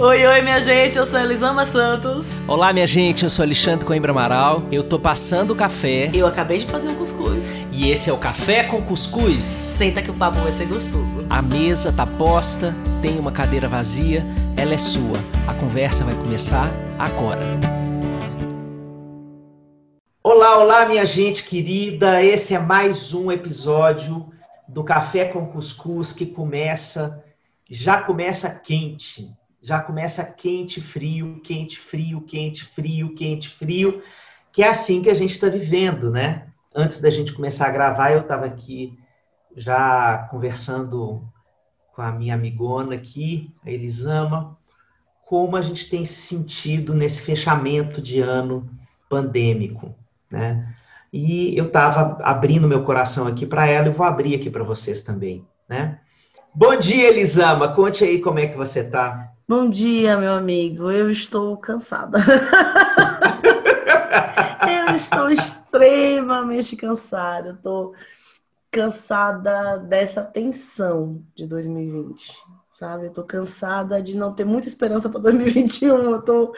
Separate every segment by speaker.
Speaker 1: Oi, oi, minha gente, eu sou Elisama Santos.
Speaker 2: Olá, minha gente, eu sou Alexandre Coimbra Amaral. Eu tô passando o café.
Speaker 1: Eu acabei de fazer um cuscuz.
Speaker 2: E esse é o Café com Cuscuz.
Speaker 1: Senta que o papo vai ser gostoso.
Speaker 2: A mesa tá posta, tem uma cadeira vazia, ela é sua. A conversa vai começar agora.
Speaker 3: Olá, olá, minha gente querida. Esse é mais um episódio do Café com Cuscuz que começa, já começa quente já começa quente, frio, quente, frio, quente, frio, quente, frio, que é assim que a gente está vivendo, né? Antes da gente começar a gravar, eu estava aqui já conversando com a minha amigona aqui, a Elisama, como a gente tem se sentido nesse fechamento de ano pandêmico, né? E eu estava abrindo meu coração aqui para ela e vou abrir aqui para vocês também, né? Bom dia, Elisama. Conte aí como é que você está.
Speaker 1: Bom dia, meu amigo. Eu estou cansada. eu estou extremamente cansada. Estou cansada dessa tensão de 2020, sabe? Eu estou cansada de não ter muita esperança para 2021. Eu estou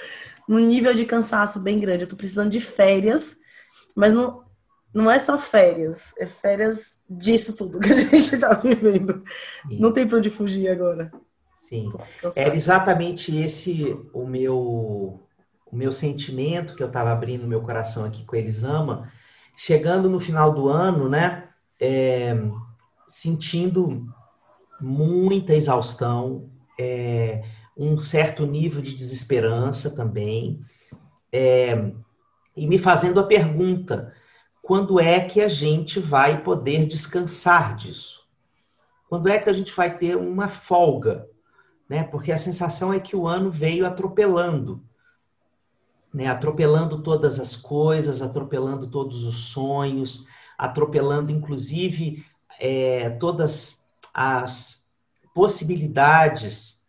Speaker 1: num nível de cansaço bem grande. Eu estou precisando de férias, mas não, não é só férias, é férias disso tudo que a gente está vivendo. Não tem para onde fugir agora.
Speaker 3: Sim. Era exatamente esse o meu o meu sentimento que eu estava abrindo meu coração aqui com eles ama, chegando no final do ano, né? É, sentindo muita exaustão, é, um certo nível de desesperança também, é, e me fazendo a pergunta: quando é que a gente vai poder descansar disso? Quando é que a gente vai ter uma folga? Né? Porque a sensação é que o ano veio atropelando, né? Atropelando todas as coisas, atropelando todos os sonhos, atropelando inclusive é, todas as possibilidades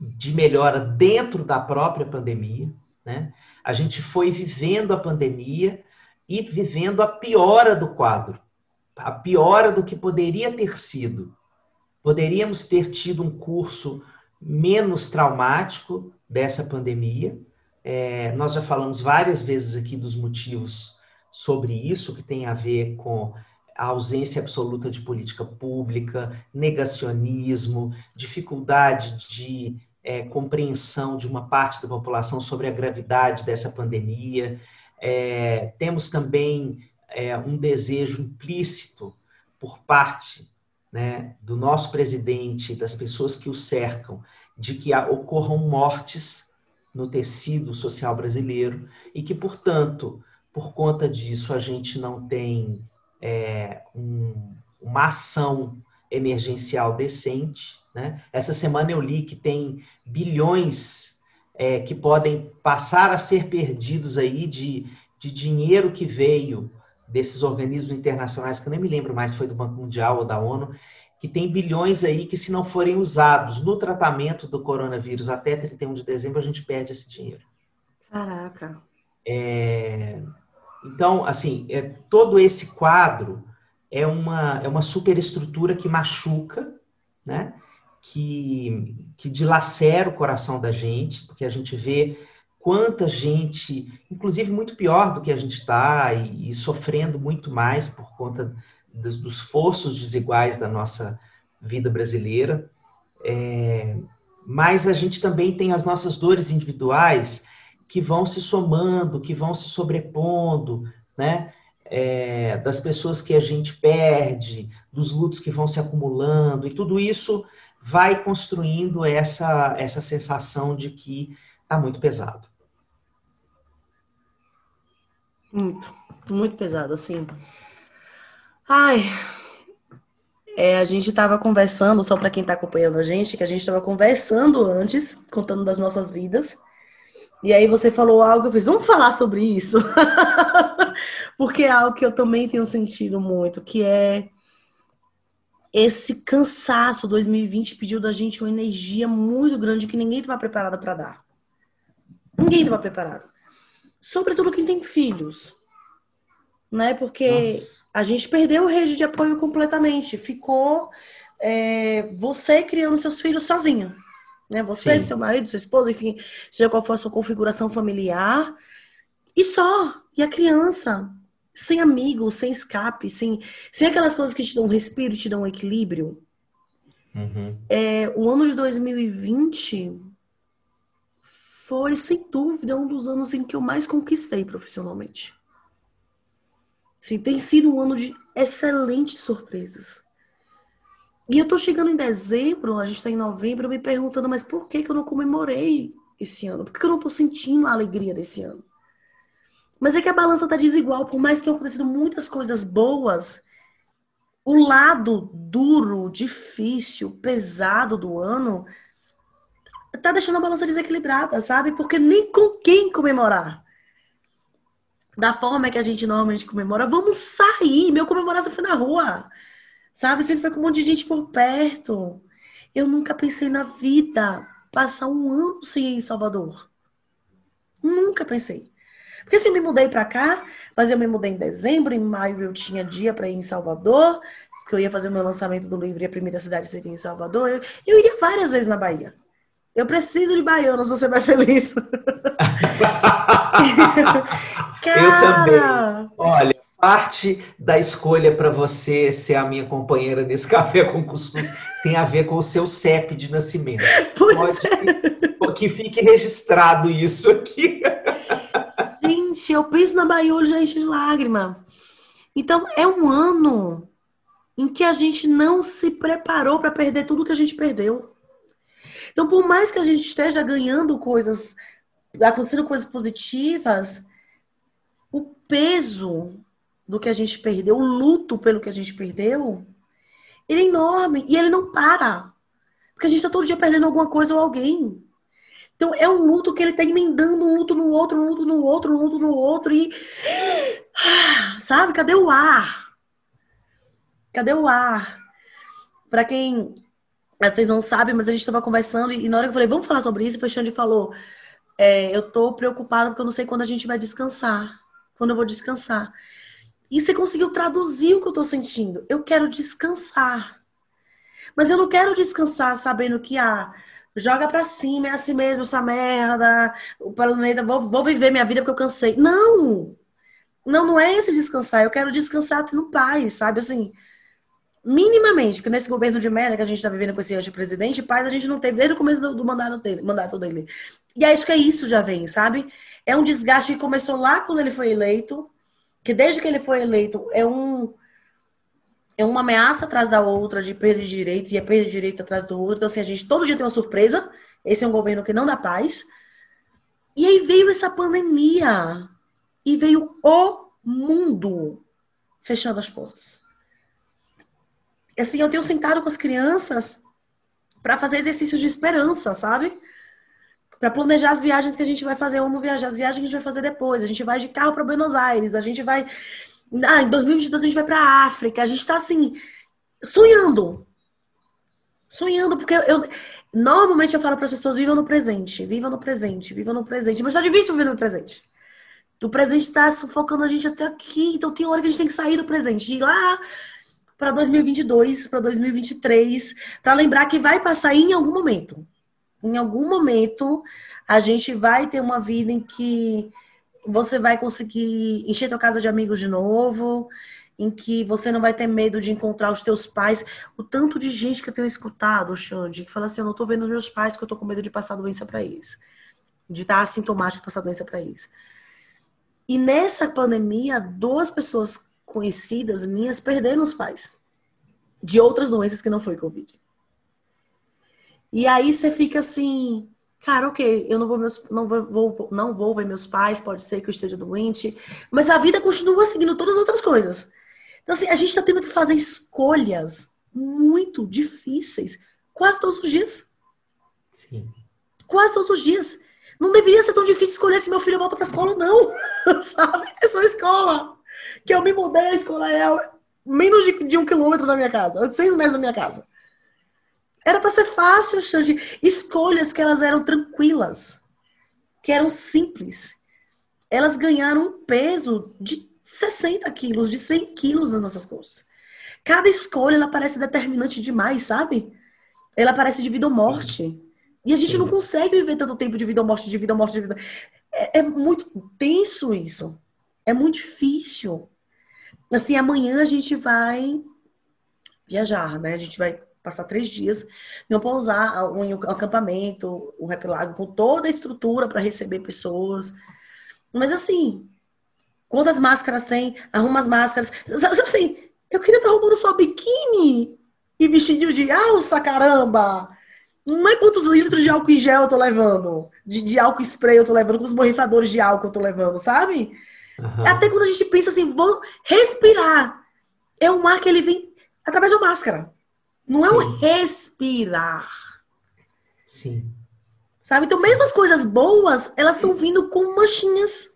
Speaker 3: de melhora dentro da própria pandemia, né? A gente foi vivendo a pandemia e vivendo a piora do quadro, a piora do que poderia ter sido. Poderíamos ter tido um curso menos traumático dessa pandemia. É, nós já falamos várias vezes aqui dos motivos sobre isso, que tem a ver com a ausência absoluta de política pública, negacionismo, dificuldade de é, compreensão de uma parte da população sobre a gravidade dessa pandemia. É, temos também é, um desejo implícito por parte né, do nosso presidente, das pessoas que o cercam, de que ocorram mortes no tecido social brasileiro e que, portanto, por conta disso, a gente não tem é, um, uma ação emergencial decente. Né? Essa semana eu li que tem bilhões é, que podem passar a ser perdidos aí de, de dinheiro que veio desses organismos internacionais, que eu nem me lembro mais se foi do Banco Mundial ou da ONU, que tem bilhões aí que, se não forem usados no tratamento do coronavírus até 31 de dezembro, a gente perde esse dinheiro.
Speaker 1: Caraca.
Speaker 3: É, então, assim, é, todo esse quadro é uma, é uma superestrutura que machuca, né? Que, que dilacera o coração da gente, porque a gente vê quanta gente, inclusive muito pior do que a gente está e, e, sofrendo muito mais por conta dos, dos forços desiguais da nossa vida brasileira. É, mas a gente também tem as nossas dores individuais que vão se somando, que vão se sobrepondo, né? É, das pessoas que a gente perde, dos lutos que vão se acumulando, e tudo isso vai construindo essa, essa sensação de que está muito pesado.
Speaker 1: Muito, muito pesado, assim. Ai, é, a gente estava conversando, só para quem está acompanhando a gente, que a gente estava conversando antes, contando das nossas vidas. E aí você falou algo, eu fiz, vamos falar sobre isso. Porque é algo que eu também tenho sentido muito, que é esse cansaço. 2020 pediu da gente uma energia muito grande que ninguém estava preparado para dar. Ninguém estava preparado sobretudo quem tem filhos, né? Porque Nossa. a gente perdeu o rede de apoio completamente. Ficou é, você criando seus filhos sozinho, Né? Você, Sim. seu marido, sua esposa, enfim, seja qual for a sua configuração familiar. E só. E a criança, sem amigos, sem escape, sem, sem aquelas coisas que te dão um respiro, te dão um equilíbrio. Uhum. É, o ano de 2020 foi, sem dúvida, um dos anos em que eu mais conquistei profissionalmente. Sim, tem sido um ano de excelentes surpresas. E eu tô chegando em dezembro, a gente tá em novembro, me perguntando, mas por que, que eu não comemorei esse ano? Por que, que eu não tô sentindo a alegria desse ano? Mas é que a balança tá desigual, por mais que tenham acontecido muitas coisas boas, o lado duro, difícil, pesado do ano tá deixando a balança desequilibrada, sabe? Porque nem com quem comemorar. Da forma que a gente normalmente comemora, vamos sair. Meu comemoração foi na rua. Sabe? Sempre foi com um monte de gente por perto. Eu nunca pensei na vida passar um ano sem ir em Salvador. Nunca pensei. Porque assim, eu me mudei para cá, mas eu me mudei em dezembro, em maio eu tinha dia para ir em Salvador, que eu ia fazer o meu lançamento do livro e a primeira cidade seria em Salvador. Eu, eu iria várias vezes na Bahia. Eu preciso de baianos, você vai feliz.
Speaker 3: Cara... Eu também. Olha, parte da escolha para você ser a minha companheira desse café com cuscuz tem a ver com o seu CEP de nascimento. Pois Pode é. que fique registrado isso aqui.
Speaker 1: Gente, eu penso na Bahia, olho já enche de lágrima. Então, é um ano em que a gente não se preparou para perder tudo que a gente perdeu. Então, por mais que a gente esteja ganhando coisas, acontecendo coisas positivas, o peso do que a gente perdeu, o luto pelo que a gente perdeu, ele é enorme e ele não para. Porque a gente está todo dia perdendo alguma coisa ou alguém. Então é um luto que ele está emendando um luto no outro, um luto no outro, um luto no outro e sabe? Cadê o ar? Cadê o ar? Para quem vocês não sabem, mas a gente estava conversando e na hora que eu falei, vamos falar sobre isso, o Xande falou, é, eu tô preocupado porque eu não sei quando a gente vai descansar, quando eu vou descansar. E você conseguiu traduzir o que eu estou sentindo. Eu quero descansar. Mas eu não quero descansar sabendo que, ah, joga pra cima, é assim mesmo, essa merda, o planeta, vou, vou viver minha vida porque eu cansei. Não! Não, não é esse descansar. Eu quero descansar tendo paz, sabe? Assim, minimamente, porque nesse governo de merda que a gente está vivendo com esse antipresidente, paz a gente não teve desde o começo do, do, mandato, dele, mandato dele. E acho que é isso já vem, sabe? É um desgaste que começou lá quando ele foi eleito, que desde que ele foi eleito é um é uma ameaça atrás da outra de perda de direito e é perda de direito atrás do outro. Então, assim, a gente todo dia tem uma surpresa. Esse é um governo que não dá paz. E aí veio essa pandemia e veio o mundo fechando as portas. Assim, eu tenho sentado com as crianças para fazer exercícios de esperança, sabe? para planejar as viagens que a gente vai fazer. Vamos viajar as viagens que a gente vai fazer depois. A gente vai de carro para Buenos Aires, a gente vai. Ah, em 2022 a gente vai para África. A gente está assim, sonhando. Sonhando, porque eu. Normalmente eu falo para as pessoas: vivam no presente, vivam no presente, vivam no presente. Mas está difícil viver no presente. O presente está sufocando a gente até aqui. Então tem hora que a gente tem que sair do presente, ir lá para 2022, para 2023, para lembrar que vai passar em algum momento em algum momento a gente vai ter uma vida em que você vai conseguir encher tua casa de amigos de novo, em que você não vai ter medo de encontrar os teus pais. O tanto de gente que eu tenho escutado, Xande, que fala assim, eu não tô vendo meus pais porque eu tô com medo de passar doença para eles. De estar assintomático e passar doença para eles. E nessa pandemia, duas pessoas conhecidas minhas perderam os pais. De outras doenças que não foi Covid. E aí você fica assim, cara, ok, eu não vou, meus, não vou, vou, não vou ver meus pais, pode ser que eu esteja doente, mas a vida continua seguindo todas as outras coisas. Então, assim, a gente está tendo que fazer escolhas muito difíceis quase todos os dias. Sim. Quase todos os dias. Não deveria ser tão difícil escolher se meu filho volta para a escola ou não, sabe? É só escola. Que eu me mudei, a escola é menos de, de um quilômetro da minha casa, seis meses da minha casa. Era para ser fácil, Xande. Escolhas que elas eram tranquilas, que eram simples. Elas ganharam um peso de 60 quilos, de 100 quilos nas nossas costas. Cada escolha, ela parece determinante demais, sabe? Ela parece de vida ou morte. E a gente não consegue viver tanto tempo de vida ou morte, de vida ou morte, de vida. É, é muito tenso isso. É muito difícil. Assim, amanhã a gente vai viajar, né? A gente vai passar três dias em um pousar, um acampamento, um rap lago, com toda a estrutura para receber pessoas. Mas assim, quantas máscaras tem? Arruma as máscaras. Sabe assim, eu queria estar arrumando só biquíni e vestidinho de alça, caramba! Não é quantos litros de álcool em gel eu tô levando, de, de álcool spray eu tô levando, quantos borrifadores de álcool eu tô levando, sabe? Uhum. Até quando a gente pensa assim, vou respirar. É um ar que ele vem através da máscara. Não é um respirar.
Speaker 3: Sim.
Speaker 1: Sabe? Então, mesmo as coisas boas, elas estão vindo com manchinhas.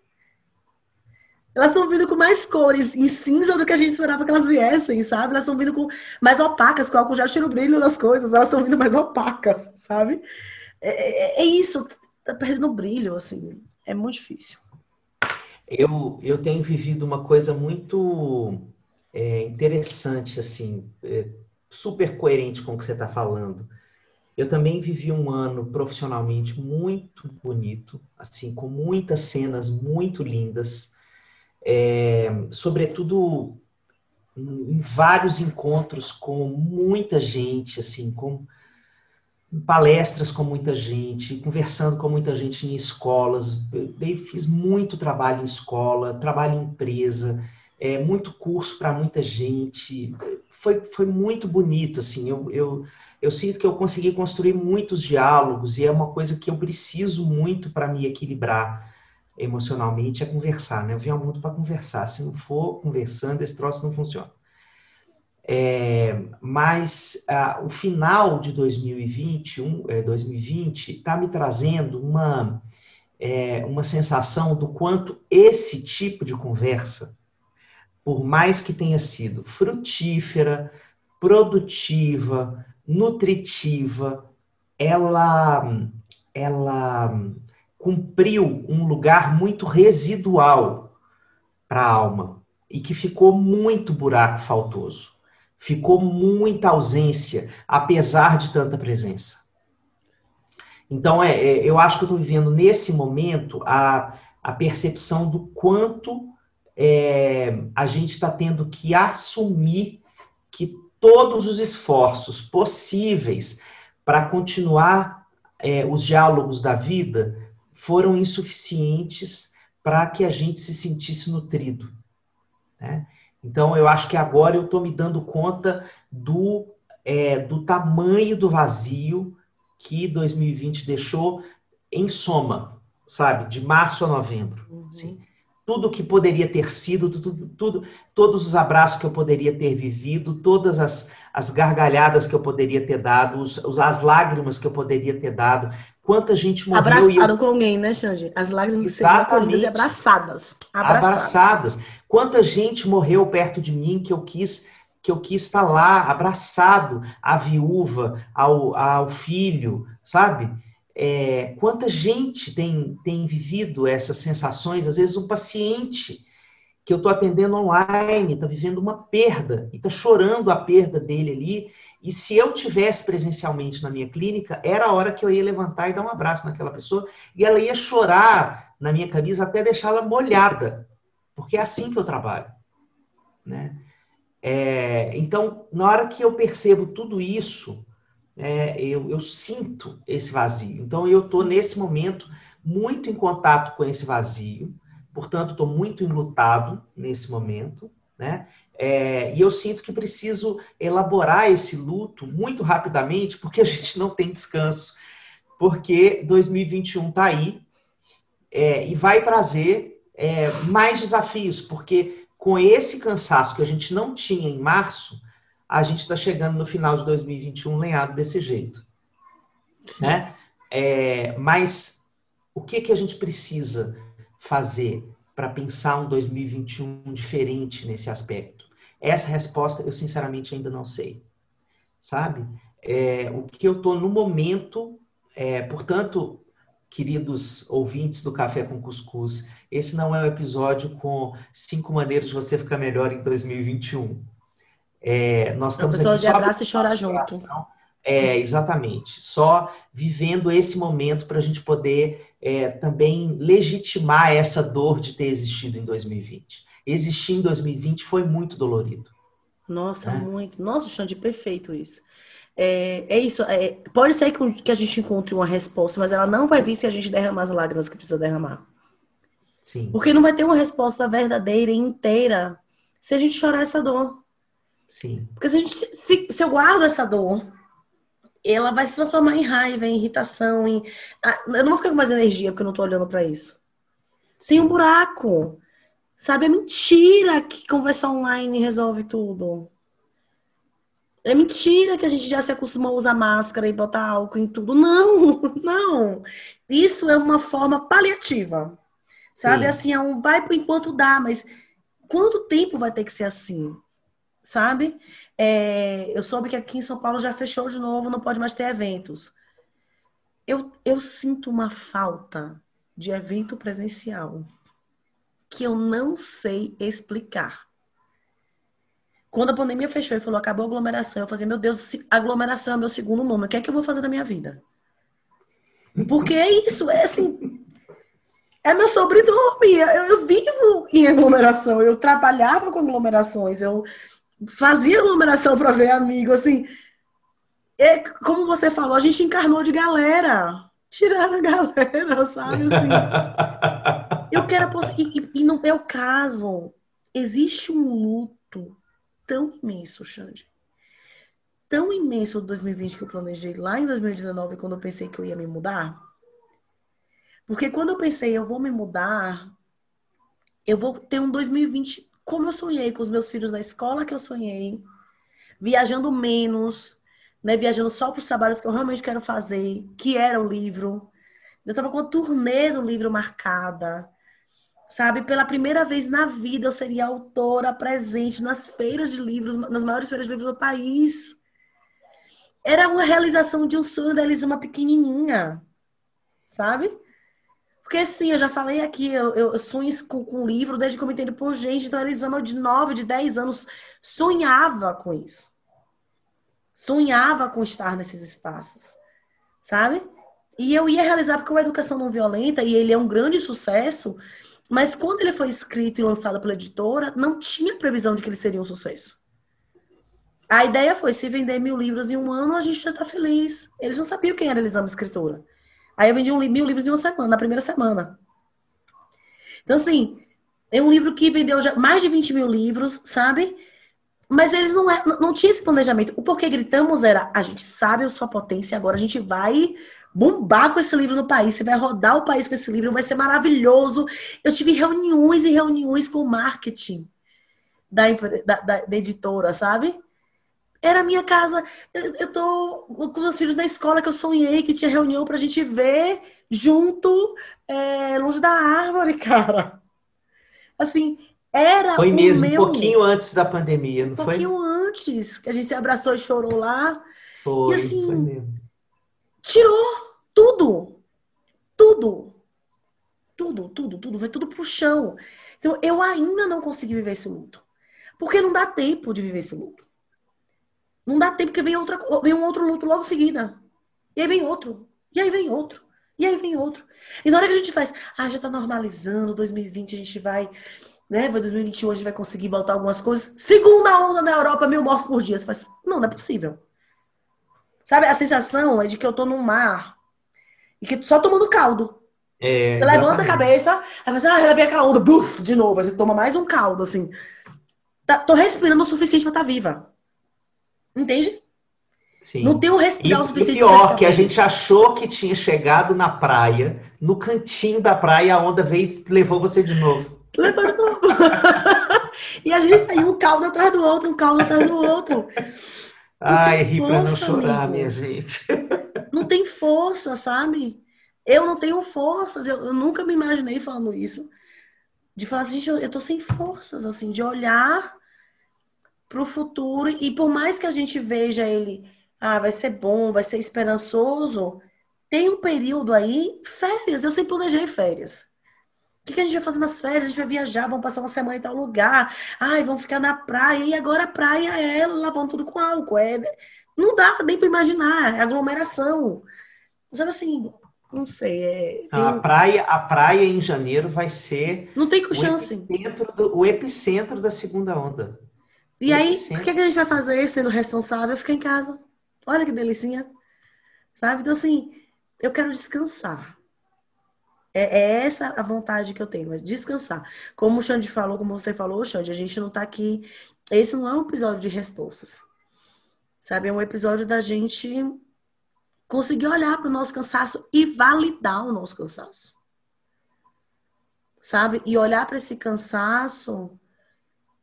Speaker 1: Elas estão vindo com mais cores em cinza do que a gente esperava que elas viessem, sabe? Elas estão vindo com mais opacas, com o álcool já tira o brilho das coisas. Elas estão vindo mais opacas, sabe? É, é, é isso. Tá perdendo o brilho, assim. É muito difícil.
Speaker 3: Eu, eu tenho vivido uma coisa muito é, interessante, assim, é, super coerente com o que você está falando. Eu também vivi um ano profissionalmente muito bonito, assim, com muitas cenas muito lindas, é, sobretudo em vários encontros com muita gente, assim, com palestras com muita gente, conversando com muita gente em escolas. Eu fiz muito trabalho em escola, trabalho em empresa, é, muito curso para muita gente. Foi, foi muito bonito, assim. Eu, eu, eu sinto que eu consegui construir muitos diálogos e é uma coisa que eu preciso muito para me equilibrar emocionalmente, é conversar, né? Eu vim ao mundo para conversar. Se não for conversando, esse troço não funciona. É, mas ah, o final de 2021, é, 2020 está me trazendo uma, é, uma sensação do quanto esse tipo de conversa, por mais que tenha sido frutífera, produtiva, nutritiva, ela, ela cumpriu um lugar muito residual para a alma e que ficou muito buraco faltoso ficou muita ausência, apesar de tanta presença. Então, é, é eu acho que eu estou vivendo nesse momento a, a percepção do quanto é, a gente está tendo que assumir que todos os esforços possíveis para continuar é, os diálogos da vida foram insuficientes para que a gente se sentisse nutrido. Né? Então, eu acho que agora eu estou me dando conta do, é, do tamanho do vazio que 2020 deixou em soma, sabe? De março a novembro. Uhum. Assim. Tudo que poderia ter sido, tudo, tudo, todos os abraços que eu poderia ter vivido, todas as, as gargalhadas que eu poderia ter dado, os, as lágrimas que eu poderia ter dado, quanta gente morreu.
Speaker 1: Abraçaram eu... com alguém, né, Xande? As lágrimas de serem acolhidas e abraçadas.
Speaker 3: abraçadas. Abraçadas. Quanta gente morreu perto de mim que eu quis que eu quis estar lá, abraçado à viúva, ao, ao filho, sabe? É, quanta gente tem, tem vivido essas sensações? Às vezes um paciente que eu estou atendendo online está vivendo uma perda e está chorando a perda dele ali e se eu tivesse presencialmente na minha clínica, era a hora que eu ia levantar e dar um abraço naquela pessoa e ela ia chorar na minha camisa até deixá-la molhada, porque é assim que eu trabalho, né? É, então, na hora que eu percebo tudo isso, é, eu, eu, sinto esse vazio. Então, eu estou nesse momento muito em contato com esse vazio, portanto, estou muito enlutado nesse momento, né? É, e eu sinto que preciso elaborar esse luto muito rapidamente, porque a gente não tem descanso. Porque 2021 está aí é, e vai trazer é, mais desafios, porque com esse cansaço que a gente não tinha em março, a gente está chegando no final de 2021 lenhado desse jeito. Né? É, mas o que, que a gente precisa fazer para pensar um 2021 diferente nesse aspecto? Essa resposta eu sinceramente ainda não sei, sabe? É, o que eu estou no momento, é, portanto, queridos ouvintes do Café com Cuscuz, esse não é um episódio com cinco maneiras de você ficar melhor em 2021. É, nós estamos
Speaker 1: um episódio de abraço e chorar junto.
Speaker 3: É, exatamente. Só vivendo esse momento para a gente poder é, também legitimar essa dor de ter existido em 2020. Existir em 2020 foi muito dolorido.
Speaker 1: Nossa, né? muito. Nossa, Xande, perfeito isso. É, é isso. É, pode ser que, que a gente encontre uma resposta, mas ela não vai vir se a gente derramar as lágrimas que precisa derramar.
Speaker 3: Sim.
Speaker 1: Porque não vai ter uma resposta verdadeira e inteira se a gente chorar essa dor.
Speaker 3: Sim.
Speaker 1: Porque se, a gente, se, se eu guardo essa dor, ela vai se transformar em raiva, em irritação, em. Ah, eu não vou ficar com mais energia porque eu não tô olhando para isso. Sim. Tem um buraco. Sabe? É mentira que conversar online resolve tudo. É mentira que a gente já se acostumou a usar máscara e botar álcool em tudo. Não, não. Isso é uma forma paliativa. Sabe? Sim. Assim, é um vai por enquanto dá, mas quanto tempo vai ter que ser assim? Sabe? É, eu soube que aqui em São Paulo já fechou de novo, não pode mais ter eventos. Eu, eu sinto uma falta de evento presencial que eu não sei explicar. Quando a pandemia fechou e falou, acabou a aglomeração, eu falei, meu Deus, aglomeração é meu segundo nome, o que é que eu vou fazer da minha vida? Porque é isso, é assim, é meu sobrenome, eu, eu vivo em aglomeração, eu trabalhava com aglomerações, eu fazia aglomeração para ver amigo, assim, é, como você falou, a gente encarnou de galera, tiraram a galera, sabe, assim... Eu quero e, e não é o caso. Existe um luto tão imenso, Xande. Tão imenso de 2020 que eu planejei lá em 2019, quando eu pensei que eu ia me mudar. Porque quando eu pensei, eu vou me mudar, eu vou ter um 2020 como eu sonhei, com os meus filhos na escola que eu sonhei, viajando menos, né, viajando só para os trabalhos que eu realmente quero fazer, que era o livro. Eu estava com a turnê do livro marcada. Sabe, pela primeira vez na vida eu seria autora presente nas feiras de livros, nas maiores feiras de livros do país. Era uma realização de um sonho da Elisama pequenininha, sabe? Porque sim, eu já falei aqui, eu, eu sonho com, com livro desde que eu me entendo por gente. Então, Elisama de 9, de 10 anos sonhava com isso. Sonhava com estar nesses espaços, sabe? E eu ia realizar porque a educação não violenta, e ele é um grande sucesso, mas quando ele foi escrito e lançado pela editora, não tinha previsão de que ele seria um sucesso. A ideia foi, se vender mil livros em um ano, a gente já está feliz. Eles não sabiam quem era Elisama Escritora. Aí eu vendi um, mil livros em uma semana, na primeira semana. Então, assim, é um livro que vendeu já mais de 20 mil livros, sabe? Mas eles não, é, não, tinham esse planejamento. O porquê gritamos era, a gente sabe a sua potência, agora a gente vai bombar com esse livro no país, você vai rodar o país com esse livro, vai ser maravilhoso. Eu tive reuniões e reuniões com o marketing da, da, da, da editora, sabe? Era a minha casa. Eu, tô com meus filhos na escola que eu sonhei que tinha reunião pra gente ver junto, é, longe da árvore, cara. Assim, era
Speaker 3: Foi mesmo, meu... um pouquinho antes da pandemia, não
Speaker 1: um foi? Um pouquinho antes, que a gente se abraçou e chorou lá.
Speaker 3: Foi,
Speaker 1: e assim,
Speaker 3: foi mesmo.
Speaker 1: tirou tudo. Tudo. Tudo, tudo, tudo. Vai tudo pro chão. Então, eu ainda não consegui viver esse luto. Porque não dá tempo de viver esse luto. Não dá tempo porque vem, outra, vem um outro luto logo em seguida. E aí vem outro. E aí vem outro. E aí vem outro. E na hora que a gente faz, ah, já tá normalizando, 2020 a gente vai, né? 2021 a gente vai conseguir voltar algumas coisas. Segunda onda na Europa, mil mortos por dia. Você faz, não, não é possível. Sabe, a sensação é de que eu tô num mar e que só tomando caldo.
Speaker 3: É,
Speaker 1: você levanta a cabeça, aí você, ah, ela vem aquela onda, buf, de novo, aí você toma mais um caldo, assim. Tá, tô respirando o suficiente pra estar tá viva. Entende?
Speaker 3: Sim.
Speaker 1: Não tem um respirar e, o suficiente.
Speaker 3: E pior, que a gente achou que tinha chegado na praia, no cantinho da praia, a onda veio e levou você de novo.
Speaker 1: Levou de novo. e a gente tem um caldo atrás do outro, um caldo atrás do outro.
Speaker 3: Ai, ri pra não chorar, amigo. minha gente.
Speaker 1: Não tem força, sabe? Eu não tenho forças, eu, eu nunca me imaginei falando isso. De falar assim, gente, eu, eu tô sem forças, assim, de olhar pro futuro e por mais que a gente veja ele, ah, vai ser bom, vai ser esperançoso, tem um período aí, férias, eu sempre planejei férias. O que, que a gente vai fazer nas férias? A gente vai viajar, vamos passar uma semana em tal lugar. Ai, vamos ficar na praia. E agora a praia é lavando tudo com álcool. É Não dá nem para imaginar, é aglomeração. Sabe assim, não sei. É,
Speaker 3: a, um... praia, a praia em janeiro vai ser.
Speaker 1: Não tem chance.
Speaker 3: O epicentro, do, o epicentro da segunda onda.
Speaker 1: E aí, o que, é que a gente vai fazer sendo responsável? Ficar em casa. Olha que delicinha. Sabe? Então, assim, eu quero descansar. É, é, essa a vontade que eu tenho, é descansar. Como o Xande falou, como você falou, Xande, a gente não tá aqui. Esse não é um episódio de respostas. Sabe? É um episódio da gente conseguir olhar para o nosso cansaço e validar o nosso cansaço. Sabe? E olhar para esse cansaço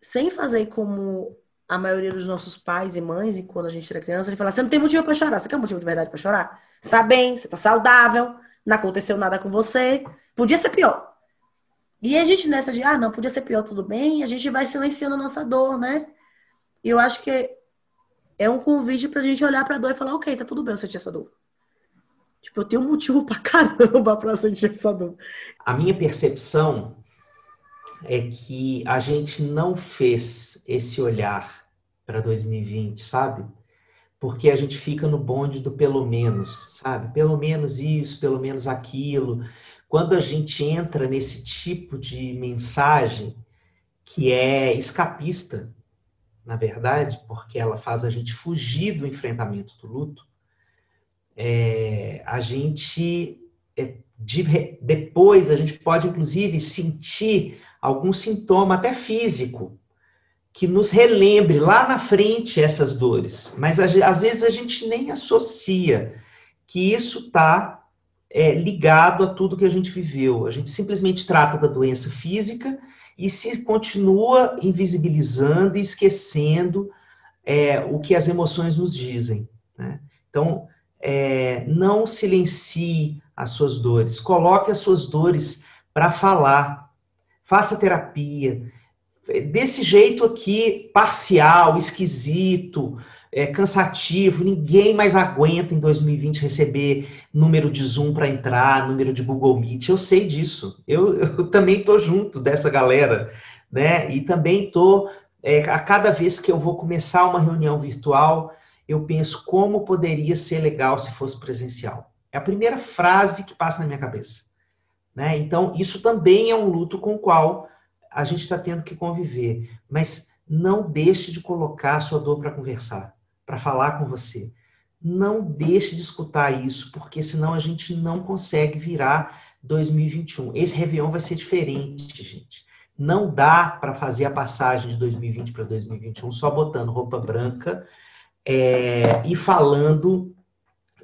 Speaker 1: sem fazer como a maioria dos nossos pais e mães, e quando a gente era criança, ele fala: você não tem motivo para chorar. Você quer motivo de verdade para chorar? Você tá bem, você tá saudável, não aconteceu nada com você. Podia ser pior. E a gente nessa de, ah, não, podia ser pior, tudo bem, a gente vai silenciando a nossa dor, né? E eu acho que é um convite pra gente olhar pra dor e falar, ok, tá tudo bem eu sentir essa dor. Tipo, eu tenho um motivo pra caramba pra sentir essa dor.
Speaker 3: A minha percepção é que a gente não fez esse olhar para 2020, sabe? Porque a gente fica no bonde do pelo menos, sabe? Pelo menos isso, pelo menos aquilo. Quando a gente entra nesse tipo de mensagem que é escapista, na verdade, porque ela faz a gente fugir do enfrentamento do luto, é, a gente é, de, depois a gente pode inclusive sentir algum sintoma até físico que nos relembre lá na frente essas dores, mas às vezes a gente nem associa que isso está é, ligado a tudo que a gente viveu. A gente simplesmente trata da doença física e se continua invisibilizando e esquecendo é, o que as emoções nos dizem. Né? Então, é, não silencie as suas dores, coloque as suas dores para falar, faça terapia. Desse jeito aqui, parcial, esquisito, é, cansativo, ninguém mais aguenta em 2020 receber número de Zoom para entrar, número de Google Meet. Eu sei disso. Eu, eu também estou junto dessa galera, né? E também estou, é, a cada vez que eu vou começar uma reunião virtual, eu penso como poderia ser legal se fosse presencial. É a primeira frase que passa na minha cabeça. Né? Então, isso também é um luto com o qual a gente está tendo que conviver. Mas não deixe de colocar a sua dor para conversar, para falar com você. Não deixe de escutar isso, porque senão a gente não consegue virar 2021. Esse Réveillon vai ser diferente, gente. Não dá para fazer a passagem de 2020 para 2021 só botando roupa branca é, e falando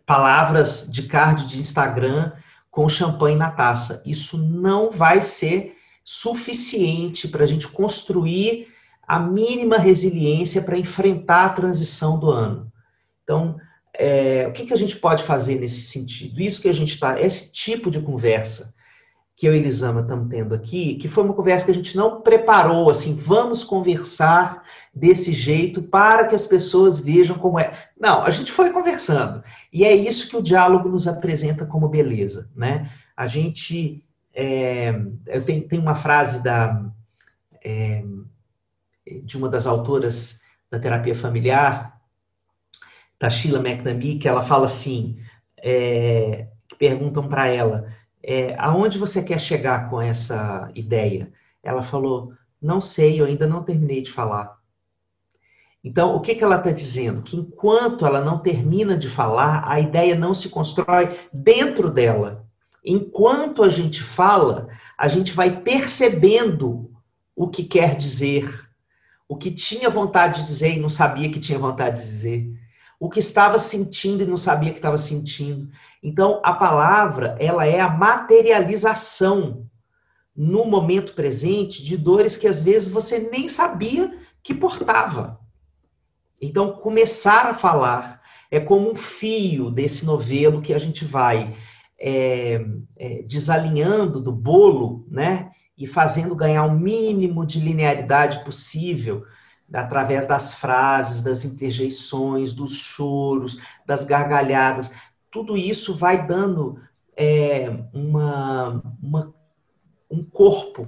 Speaker 3: palavras de card de Instagram com champanhe na taça. Isso não vai ser suficiente para a gente construir a mínima resiliência para enfrentar a transição do ano. Então, é, o que, que a gente pode fazer nesse sentido? Isso que a gente está, esse tipo de conversa que eu e Elisama estamos tendo aqui, que foi uma conversa que a gente não preparou, assim, vamos conversar desse jeito para que as pessoas vejam como é. Não, a gente foi conversando. E é isso que o diálogo nos apresenta como beleza, né? A gente. É, tenho uma frase da, é, de uma das autoras da terapia familiar, da Sheila McNamee, que ela fala assim: é, que perguntam para ela é, aonde você quer chegar com essa ideia? Ela falou, não sei, eu ainda não terminei de falar. Então, o que, que ela está dizendo? Que enquanto ela não termina de falar, a ideia não se constrói dentro dela. Enquanto a gente fala, a gente vai percebendo o que quer dizer, o que tinha vontade de dizer e não sabia que tinha vontade de dizer o que estava sentindo e não sabia que estava sentindo. Então, a palavra, ela é a materialização no momento presente de dores que às vezes você nem sabia que portava. Então, começar a falar é como um fio desse novelo que a gente vai é, é, desalinhando do bolo, né? E fazendo ganhar o mínimo de linearidade possível através das frases, das interjeições, dos choros, das gargalhadas. Tudo isso vai dando é, uma, uma, um corpo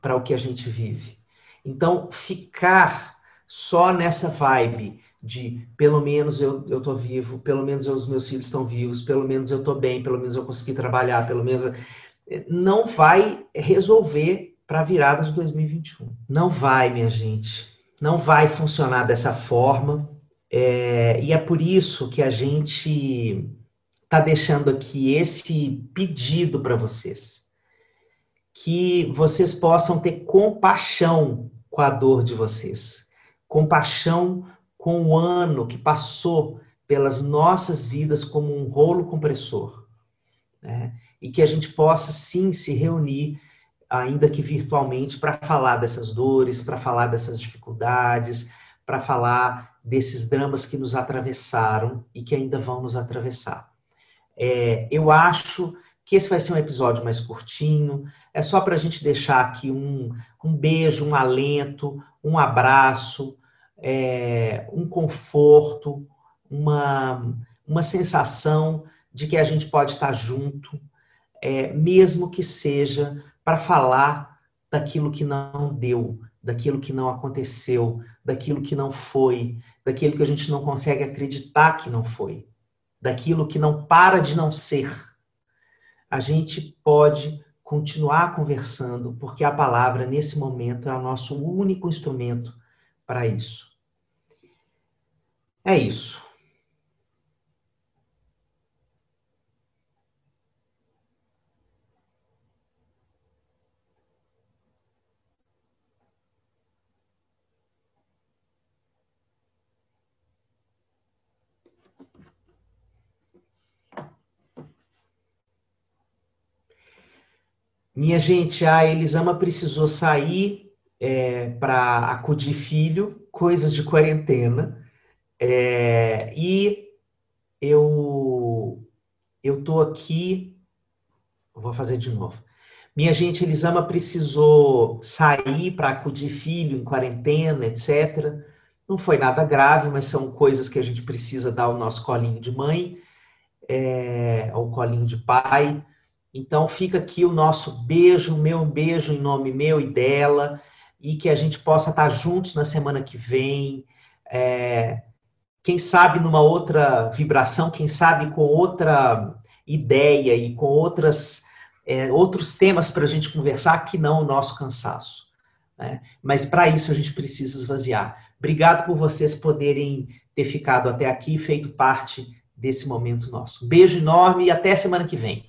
Speaker 3: para o que a gente vive. Então, ficar só nessa vibe de pelo menos eu estou vivo, pelo menos eu, os meus filhos estão vivos, pelo menos eu estou bem, pelo menos eu consegui trabalhar, pelo menos. Não vai resolver para a virada de 2021. Não vai, minha gente. Não vai funcionar dessa forma. É, e é por isso que a gente está deixando aqui esse pedido para vocês. Que vocês possam ter compaixão com a dor de vocês. Compaixão com o ano que passou pelas nossas vidas como um rolo compressor. Né? E que a gente possa sim se reunir, ainda que virtualmente, para falar dessas dores, para falar dessas dificuldades, para falar desses dramas que nos atravessaram e que ainda vão nos atravessar. É, eu acho que esse vai ser um episódio mais curtinho, é só para a gente deixar aqui um, um beijo, um alento, um abraço, é, um conforto, uma, uma sensação de que a gente pode estar junto, é, mesmo que seja para falar daquilo que não deu, daquilo que não aconteceu, daquilo que não foi, daquilo que a gente não consegue acreditar que não foi, daquilo que não para de não ser. A gente pode continuar conversando, porque a palavra, nesse momento, é o nosso único instrumento para isso. É isso. Minha gente, a Elisama precisou sair é, para acudir filho, coisas de quarentena. É, e eu eu tô aqui, vou fazer de novo. Minha gente, Elisama precisou sair para acudir filho em quarentena, etc. Não foi nada grave, mas são coisas que a gente precisa dar o nosso colinho de mãe, é, ou colinho de pai. Então fica aqui o nosso beijo, meu beijo em nome meu e dela, e que a gente possa estar juntos na semana que vem. É, quem sabe numa outra vibração, quem sabe com outra ideia e com outras, é, outros temas para a gente conversar que não o nosso cansaço. Né? Mas para isso a gente precisa esvaziar. Obrigado por vocês poderem ter ficado até aqui feito parte desse momento nosso. beijo enorme e até semana que vem.